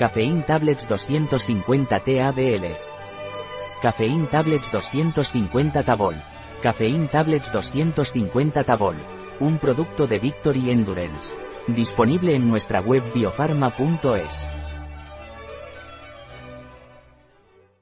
Cafeín Tablets 250 TABL. Cafeín Tablets 250 Tabol. Cafeín Tablets 250 Tabol. Un producto de Victory Endurance. Disponible en nuestra web biofarma.es.